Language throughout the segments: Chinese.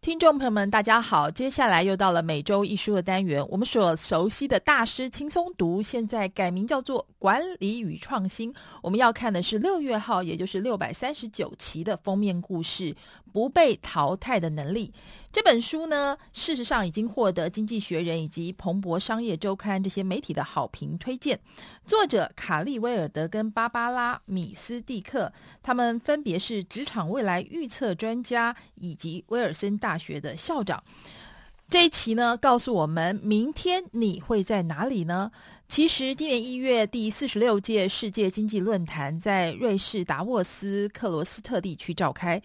听众朋友们，大家好！接下来又到了每周一书的单元，我们所熟悉的大师轻松读，现在改名叫做管理与创新。我们要看的是六月号，也就是六百三十九期的封面故事《不被淘汰的能力》。这本书呢，事实上已经获得《经济学人》以及《彭博商业周刊》这些媒体的好评推荐。作者卡利威尔德跟芭芭拉米斯蒂克，他们分别是职场未来预测专家以及威尔森大学的校长。这一期呢，告诉我们明天你会在哪里呢？其实今年一月，第四十六届世界经济论坛在瑞士达沃斯克罗斯特地区召开。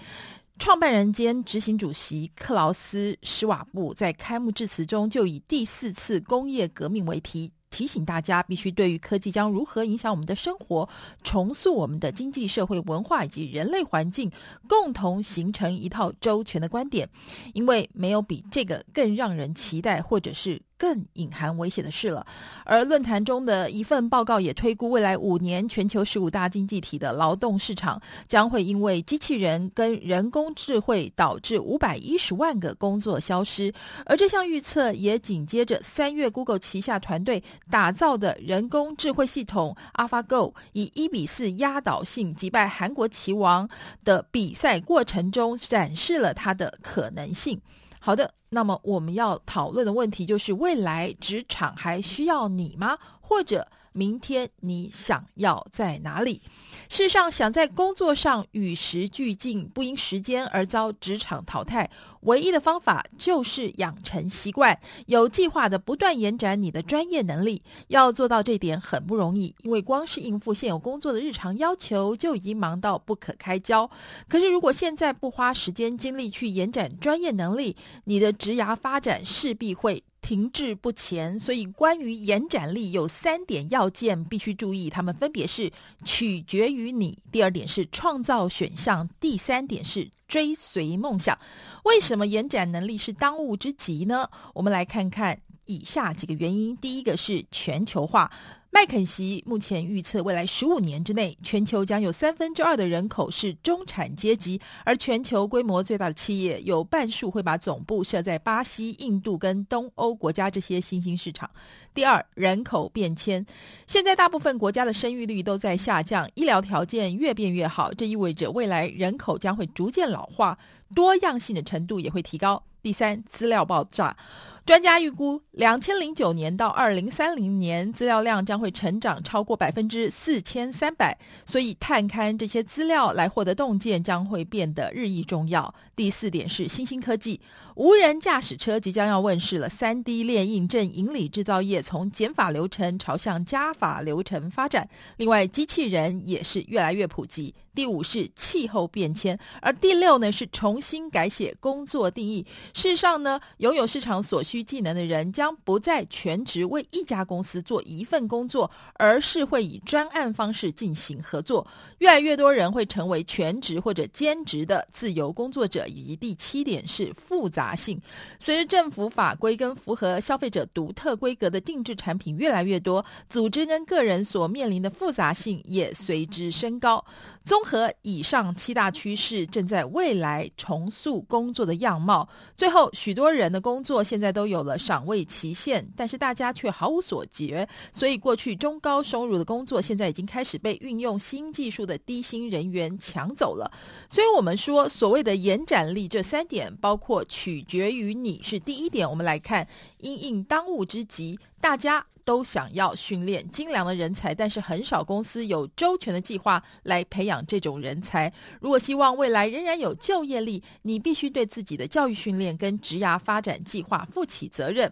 创办人兼执行主席克劳斯·施瓦布在开幕致辞中就以“第四次工业革命”为题，提醒大家必须对于科技将如何影响我们的生活、重塑我们的经济社会文化以及人类环境，共同形成一套周全的观点，因为没有比这个更让人期待，或者是。更隐含危险的事了。而论坛中的一份报告也推估，未来五年全球十五大经济体的劳动市场将会因为机器人跟人工智慧导致五百一十万个工作消失。而这项预测也紧接着三月 Google 旗下团队打造的人工智慧系统 AlphaGo 以一比四压倒性击败韩国棋王的比赛过程中展示了它的可能性。好的。那么我们要讨论的问题就是：未来职场还需要你吗？或者？明天你想要在哪里？事实上，想在工作上与时俱进，不因时间而遭职场淘汰，唯一的方法就是养成习惯，有计划的不断延展你的专业能力。要做到这点很不容易，因为光是应付现有工作的日常要求就已经忙到不可开交。可是，如果现在不花时间精力去延展专业能力，你的职涯发展势必会停滞不前，所以关于延展力有三点要件必须注意，他们分别是取决于你，第二点是创造选项，第三点是追随梦想。为什么延展能力是当务之急呢？我们来看看以下几个原因。第一个是全球化。麦肯锡目前预测，未来十五年之内，全球将有三分之二的人口是中产阶级，而全球规模最大的企业有半数会把总部设在巴西、印度跟东欧国家这些新兴市场。第二，人口变迁，现在大部分国家的生育率都在下降，医疗条件越变越好，这意味着未来人口将会逐渐老化，多样性的程度也会提高。第三，资料爆炸。专家预估，两千零九年到二零三零年，资料量将会成长超过百分之四千三百，所以探勘这些资料来获得洞见将会变得日益重要。第四点是新兴科技，无人驾驶车即将要问世了，三 D 列印正引领制造业从减法流程朝向加法流程发展。另外，机器人也是越来越普及。第五是气候变迁，而第六呢是重新改写工作定义。事实上呢，拥有市场所需需技能的人将不再全职为一家公司做一份工作，而是会以专案方式进行合作。越来越多人会成为全职或者兼职的自由工作者。以及第七点是复杂性，随着政府法规跟符合消费者独特规格的定制产品越来越多，组织跟个人所面临的复杂性也随之升高。综合以上七大趋势，正在未来重塑工作的样貌。最后，许多人的工作现在都都有了赏味期限，但是大家却毫无所觉。所以，过去中高收入的工作，现在已经开始被运用新技术的低薪人员抢走了。所以我们说，所谓的延展力这三点，包括取决于你是第一点。我们来看，因应当务之急，大家。都想要训练精良的人才，但是很少公司有周全的计划来培养这种人才。如果希望未来仍然有就业力，你必须对自己的教育训练跟职涯发展计划负起责任。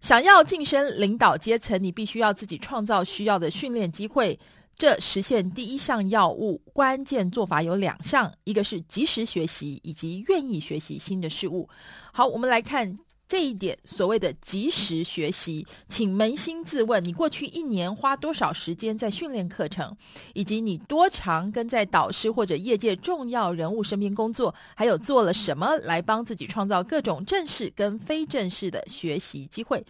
想要晋升领导阶层，你必须要自己创造需要的训练机会。这实现第一项要务，关键做法有两项：一个是及时学习，以及愿意学习新的事物。好，我们来看。这一点所谓的及时学习，请扪心自问：你过去一年花多少时间在训练课程，以及你多长跟在导师或者业界重要人物身边工作，还有做了什么来帮自己创造各种正式跟非正式的学习机会？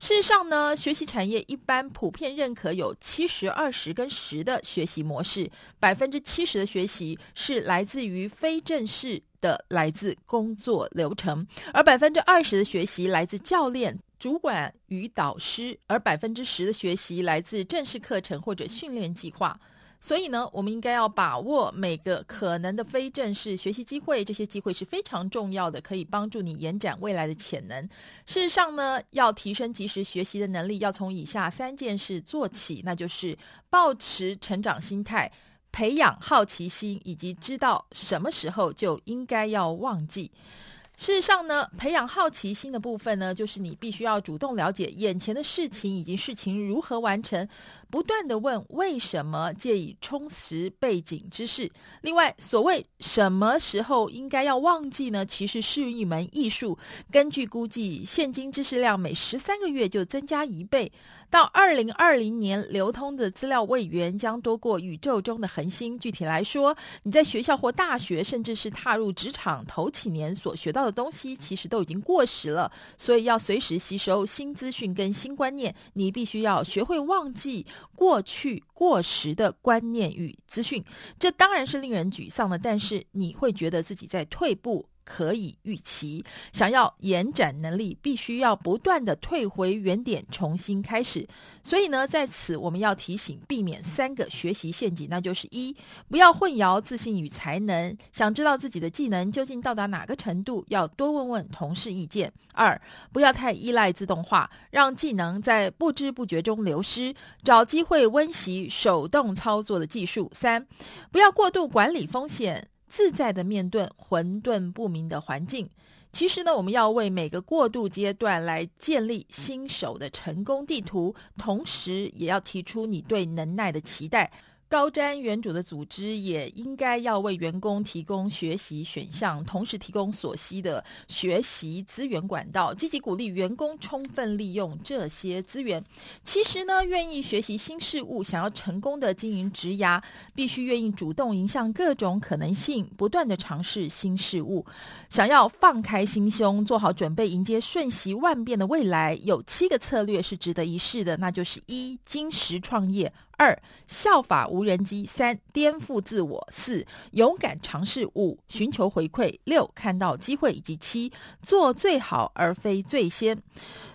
事实上呢，学习产业一般普遍认可有七十二十跟十的学习模式，百分之七十的学习是来自于非正式。的来自工作流程，而百分之二十的学习来自教练、主管与导师，而百分之十的学习来自正式课程或者训练计划。所以呢，我们应该要把握每个可能的非正式学习机会，这些机会是非常重要的，可以帮助你延展未来的潜能。事实上呢，要提升及时学习的能力，要从以下三件事做起，那就是保持成长心态、培养好奇心，以及知道什么时候就应该要忘记。事实上呢，培养好奇心的部分呢，就是你必须要主动了解眼前的事情以及事情如何完成，不断地问为什么，借以充实背景知识。另外，所谓什么时候应该要忘记呢？其实是一门艺术。根据估计，现今知识量每十三个月就增加一倍。到二零二零年，流通的资料位元将多过宇宙中的恒星。具体来说，你在学校或大学，甚至是踏入职场头几年所学到的东西，其实都已经过时了。所以要随时吸收新资讯跟新观念，你必须要学会忘记过去过时的观念与资讯。这当然是令人沮丧的，但是你会觉得自己在退步。可以预期，想要延展能力，必须要不断地退回原点，重新开始。所以呢，在此我们要提醒，避免三个学习陷阱，那就是一，不要混淆自信与才能。想知道自己的技能究竟到达哪个程度，要多问问同事意见。二，不要太依赖自动化，让技能在不知不觉中流失，找机会温习手动操作的技术。三，不要过度管理风险。自在的面对混沌不明的环境。其实呢，我们要为每个过渡阶段来建立新手的成功地图，同时也要提出你对能耐的期待。高瞻远瞩的组织也应该要为员工提供学习选项，同时提供所需的学习资源管道，积极鼓励员工充分利用这些资源。其实呢，愿意学习新事物，想要成功的经营职涯，必须愿意主动迎向各种可能性，不断的尝试新事物。想要放开心胸，做好准备迎接瞬息万变的未来，有七个策略是值得一试的，那就是一，金石创业。二、效法无人机；三、颠覆自我；四、勇敢尝试；五、寻求回馈；六、看到机会；以及七、做最好而非最先。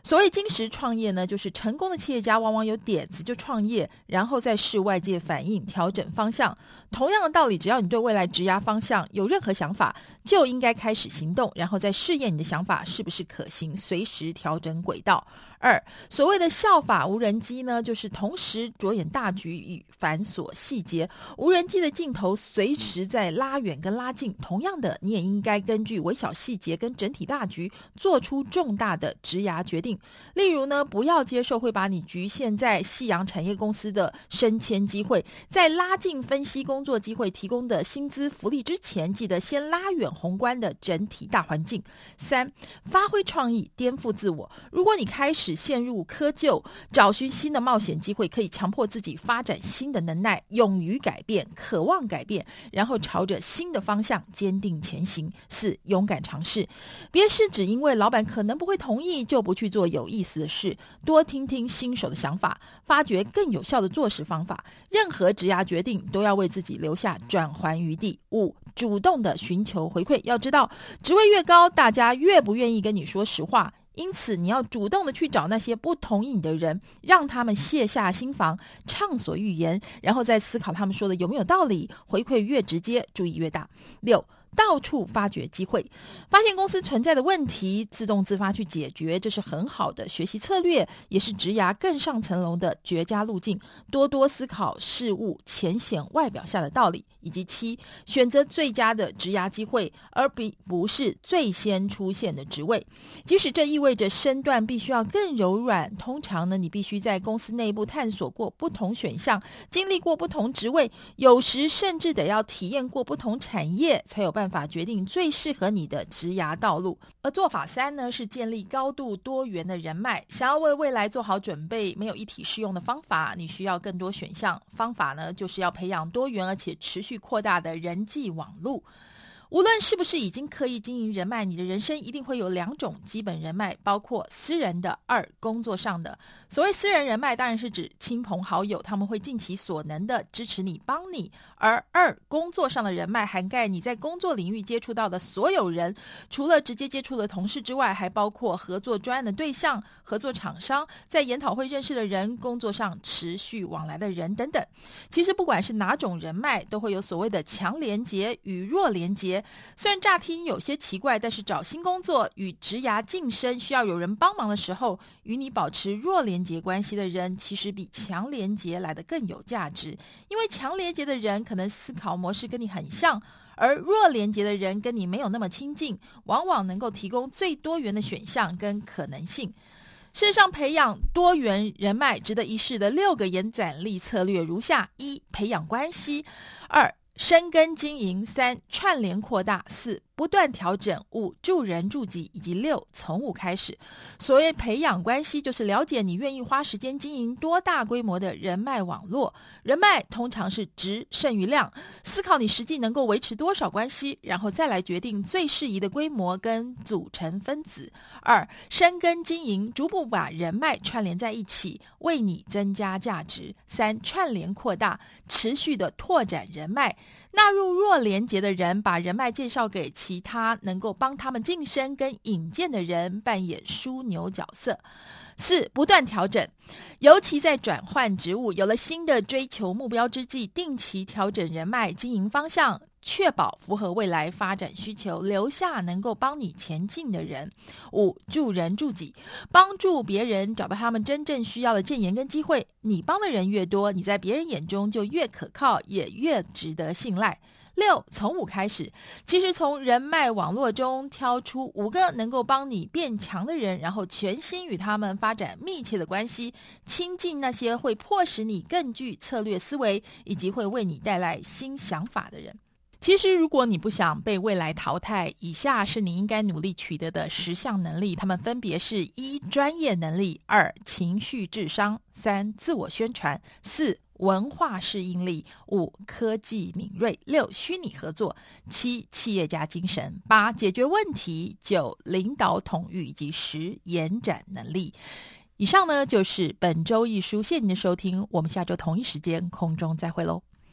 所谓金石创业呢，就是成功的企业家往往有点子就创业，然后再视外界反应调整方向。同样的道理，只要你对未来职涯方向有任何想法，就应该开始行动，然后再试验你的想法是不是可行，随时调整轨道。二，所谓的效法无人机呢，就是同时着眼大局与繁琐细节。无人机的镜头随时在拉远跟拉近，同样的，你也应该根据微小细节跟整体大局做出重大的职涯决定。例如呢，不要接受会把你局限在夕阳产业公司的升迁机会，在拉近分析工作机会提供的薪资福利之前，记得先拉远宏观的整体大环境。三，发挥创意，颠覆自我。如果你开始陷入窠臼，找寻新的冒险机会，可以强迫自己发展新的能耐，勇于改变，渴望改变，然后朝着新的方向坚定前行。四、勇敢尝试，别是只因为老板可能不会同意，就不去做有意思的事。多听听新手的想法，发掘更有效的做事方法。任何职涯决定都要为自己留下转圜余地。五、主动的寻求回馈，要知道职位越高，大家越不愿意跟你说实话。因此，你要主动的去找那些不同意你的人，让他们卸下心防，畅所欲言，然后再思考他们说的有没有道理。回馈越直接，注意越大。六。到处发掘机会，发现公司存在的问题，自动自发去解决，这是很好的学习策略，也是职涯更上层楼的绝佳路径。多多思考事物浅显外表下的道理，以及七，选择最佳的职涯机会，而并不是最先出现的职位。即使这意味着身段必须要更柔软，通常呢，你必须在公司内部探索过不同选项，经历过不同职位，有时甚至得要体验过不同产业，才有办。办法决定最适合你的职涯道路，而做法三呢，是建立高度多元的人脉。想要为未来做好准备，没有一体适用的方法，你需要更多选项。方法呢，就是要培养多元而且持续扩大的人际网络。无论是不是已经刻意经营人脉，你的人生一定会有两种基本人脉，包括私人的，二工作上的。所谓私人人脉，当然是指亲朋好友，他们会尽其所能的支持你、帮你；而二工作上的人脉，涵盖你在工作领域接触到的所有人，除了直接接触的同事之外，还包括合作专案的对象、合作厂商、在研讨会认识的人、工作上持续往来的人等等。其实不管是哪种人脉，都会有所谓的强连结与弱连结。虽然乍听有些奇怪，但是找新工作与职涯晋升需要有人帮忙的时候，与你保持弱连结关系的人，其实比强连结来得更有价值。因为强连结的人可能思考模式跟你很像，而弱连结的人跟你没有那么亲近，往往能够提供最多元的选项跟可能性。事实上，培养多元人脉值得一试的六个延展力策略如下：一、培养关系；二、深耕经营，三串联扩大，四。不断调整，五助人助己，以及六从五开始。所谓培养关系，就是了解你愿意花时间经营多大规模的人脉网络。人脉通常是值胜于量，思考你实际能够维持多少关系，然后再来决定最适宜的规模跟组成分子。二深耕经营，逐步把人脉串联在一起，为你增加价值。三串联扩大，持续的拓展人脉。纳入弱连接的人，把人脉介绍给其他能够帮他们晋升跟引荐的人，扮演枢纽角色。四、不断调整，尤其在转换职务、有了新的追求目标之际，定期调整人脉经营方向。确保符合未来发展需求，留下能够帮你前进的人。五、助人助己，帮助别人找到他们真正需要的建言跟机会。你帮的人越多，你在别人眼中就越可靠，也越值得信赖。六、从五开始，其实从人脉网络中挑出五个能够帮你变强的人，然后全心与他们发展密切的关系，亲近那些会迫使你更具策略思维，以及会为你带来新想法的人。其实，如果你不想被未来淘汰，以下是你应该努力取得的十项能力，它们分别是：一、专业能力；二、情绪智商；三、自我宣传；四、文化适应力；五、科技敏锐；六、虚拟合作；七、企业家精神；八、解决问题；九、领导统御；以及十、延展能力。以上呢，就是本周一书，谢谢您的收听，我们下周同一时间空中再会喽。